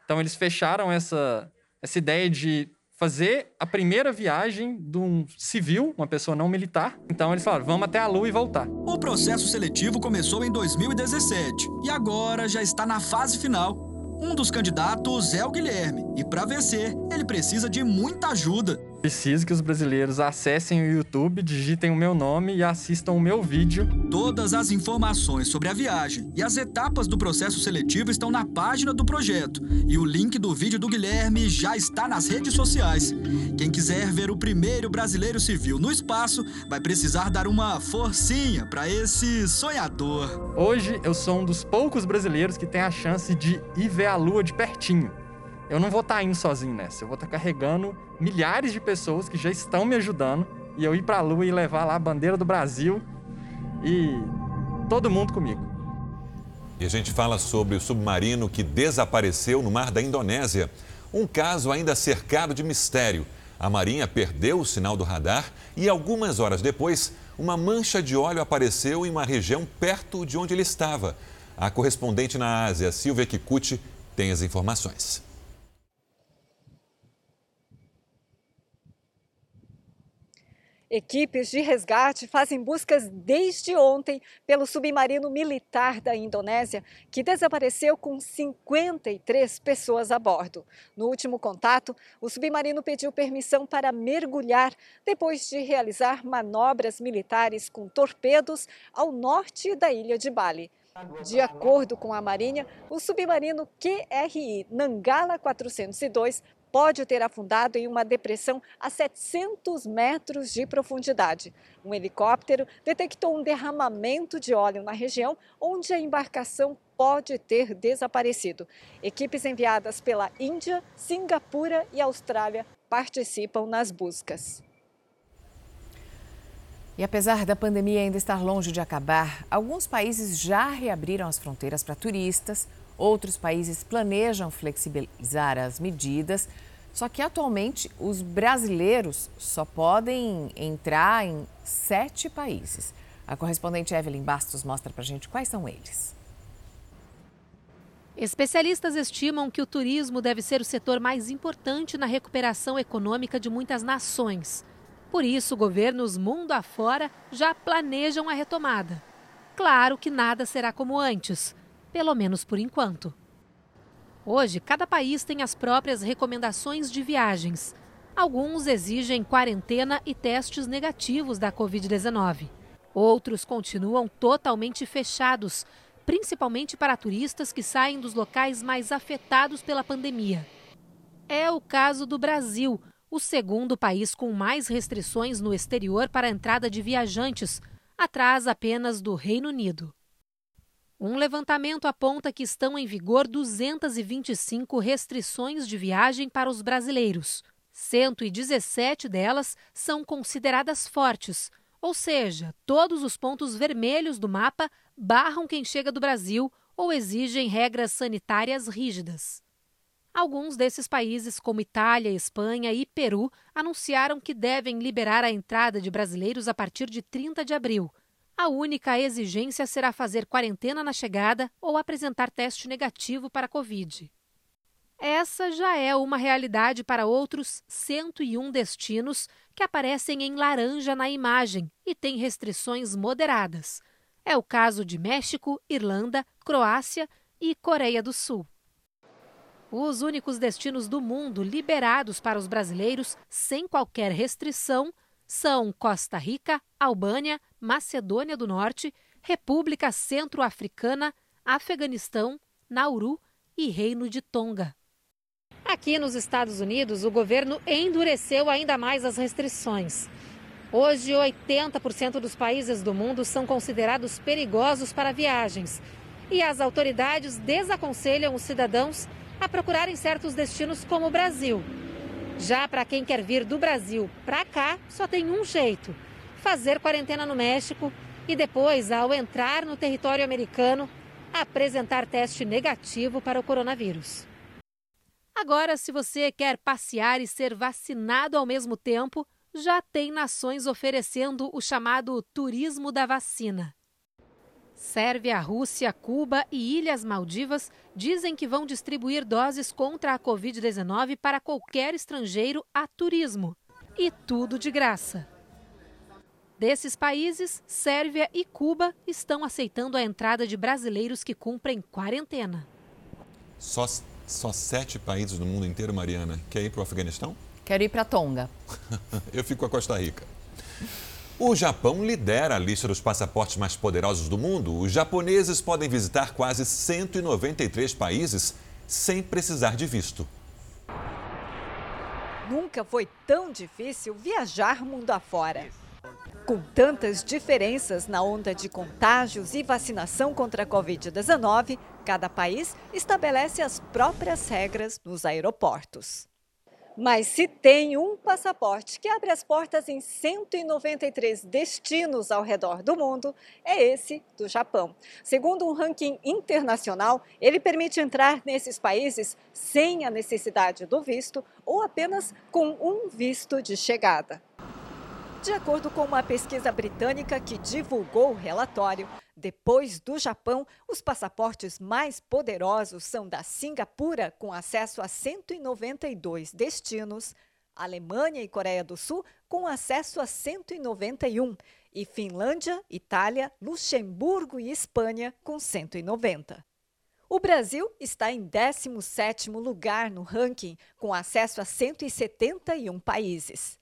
Então eles fecharam essa essa ideia de fazer a primeira viagem de um civil, uma pessoa não militar. Então eles falaram: vamos até a Lua e voltar. O processo seletivo começou em 2017 e agora já está na fase final. Um dos candidatos é o Guilherme e para vencer, ele precisa de muita ajuda. Preciso que os brasileiros acessem o YouTube, digitem o meu nome e assistam o meu vídeo. Todas as informações sobre a viagem e as etapas do processo seletivo estão na página do projeto. E o link do vídeo do Guilherme já está nas redes sociais. Quem quiser ver o primeiro brasileiro civil no espaço vai precisar dar uma forcinha para esse sonhador. Hoje eu sou um dos poucos brasileiros que tem a chance de ir ver a lua de pertinho. Eu não vou estar tá indo sozinho nessa, eu vou estar tá carregando milhares de pessoas que já estão me ajudando e eu ir para a lua e levar lá a bandeira do Brasil e todo mundo comigo. E a gente fala sobre o submarino que desapareceu no mar da Indonésia. Um caso ainda cercado de mistério. A Marinha perdeu o sinal do radar e algumas horas depois, uma mancha de óleo apareceu em uma região perto de onde ele estava. A correspondente na Ásia, Silvia Kikuchi, tem as informações. Equipes de resgate fazem buscas desde ontem pelo submarino militar da Indonésia, que desapareceu com 53 pessoas a bordo. No último contato, o submarino pediu permissão para mergulhar depois de realizar manobras militares com torpedos ao norte da ilha de Bali. De acordo com a Marinha, o submarino QRI Nangala 402 pode ter afundado em uma depressão a 700 metros de profundidade. Um helicóptero detectou um derramamento de óleo na região onde a embarcação pode ter desaparecido. Equipes enviadas pela Índia, Singapura e Austrália participam nas buscas. E apesar da pandemia ainda estar longe de acabar, alguns países já reabriram as fronteiras para turistas, outros países planejam flexibilizar as medidas. Só que atualmente os brasileiros só podem entrar em sete países. A correspondente Evelyn Bastos mostra para gente quais são eles. Especialistas estimam que o turismo deve ser o setor mais importante na recuperação econômica de muitas nações. Por isso, governos mundo afora já planejam a retomada. Claro que nada será como antes, pelo menos por enquanto. Hoje, cada país tem as próprias recomendações de viagens. Alguns exigem quarentena e testes negativos da Covid-19. Outros continuam totalmente fechados, principalmente para turistas que saem dos locais mais afetados pela pandemia. É o caso do Brasil, o segundo país com mais restrições no exterior para a entrada de viajantes, atrás apenas do Reino Unido. Um levantamento aponta que estão em vigor 225 restrições de viagem para os brasileiros. 117 delas são consideradas fortes, ou seja, todos os pontos vermelhos do mapa barram quem chega do Brasil ou exigem regras sanitárias rígidas. Alguns desses países, como Itália, Espanha e Peru, anunciaram que devem liberar a entrada de brasileiros a partir de 30 de abril. A única exigência será fazer quarentena na chegada ou apresentar teste negativo para a Covid. Essa já é uma realidade para outros 101 destinos que aparecem em laranja na imagem e têm restrições moderadas. É o caso de México, Irlanda, Croácia e Coreia do Sul. Os únicos destinos do mundo liberados para os brasileiros sem qualquer restrição são Costa Rica, Albânia, Macedônia do Norte, República Centro-Africana, Afeganistão, Nauru e Reino de Tonga. Aqui nos Estados Unidos, o governo endureceu ainda mais as restrições. Hoje, 80% dos países do mundo são considerados perigosos para viagens. E as autoridades desaconselham os cidadãos a procurarem certos destinos como o Brasil. Já para quem quer vir do Brasil para cá, só tem um jeito: fazer quarentena no México e depois, ao entrar no território americano, apresentar teste negativo para o coronavírus. Agora, se você quer passear e ser vacinado ao mesmo tempo, já tem nações oferecendo o chamado turismo da vacina. Sérvia, Rússia, Cuba e Ilhas Maldivas dizem que vão distribuir doses contra a Covid-19 para qualquer estrangeiro a turismo. E tudo de graça. Desses países, Sérvia e Cuba estão aceitando a entrada de brasileiros que cumprem quarentena. Só, só sete países no mundo inteiro, Mariana. Quer ir para o Afeganistão? Quero ir para Tonga. [laughs] Eu fico com a Costa Rica. O Japão lidera a lista dos passaportes mais poderosos do mundo. Os japoneses podem visitar quase 193 países sem precisar de visto. Nunca foi tão difícil viajar mundo afora. Com tantas diferenças na onda de contágios e vacinação contra a Covid-19, cada país estabelece as próprias regras nos aeroportos. Mas se tem um passaporte que abre as portas em 193 destinos ao redor do mundo, é esse do Japão. Segundo um ranking internacional, ele permite entrar nesses países sem a necessidade do visto ou apenas com um visto de chegada. De acordo com uma pesquisa britânica que divulgou o relatório, depois do Japão, os passaportes mais poderosos são da Singapura, com acesso a 192 destinos. Alemanha e Coreia do Sul com acesso a 191 e Finlândia, Itália, Luxemburgo e Espanha com 190. O Brasil está em 17º lugar no ranking, com acesso a 171 países.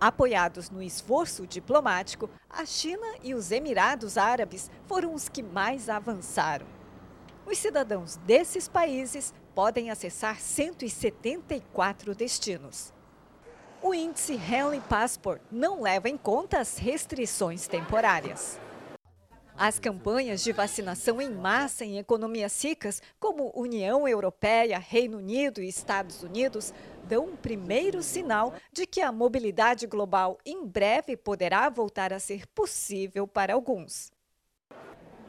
Apoiados no esforço diplomático, a China e os Emirados Árabes foram os que mais avançaram. Os cidadãos desses países podem acessar 174 destinos. O índice Henley Passport não leva em conta as restrições temporárias. As campanhas de vacinação em massa em economias ricas, como União Europeia, Reino Unido e Estados Unidos, dão um primeiro sinal de que a mobilidade global em breve poderá voltar a ser possível para alguns.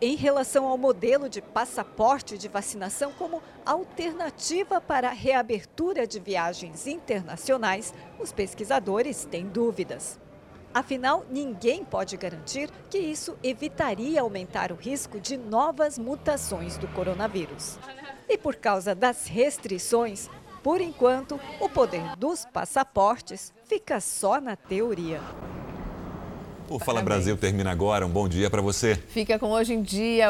Em relação ao modelo de passaporte de vacinação como alternativa para a reabertura de viagens internacionais, os pesquisadores têm dúvidas. Afinal, ninguém pode garantir que isso evitaria aumentar o risco de novas mutações do coronavírus. E por causa das restrições, por enquanto, o poder dos passaportes fica só na teoria. O Fala Brasil termina agora. Um bom dia para você. Fica com Hoje em Dia.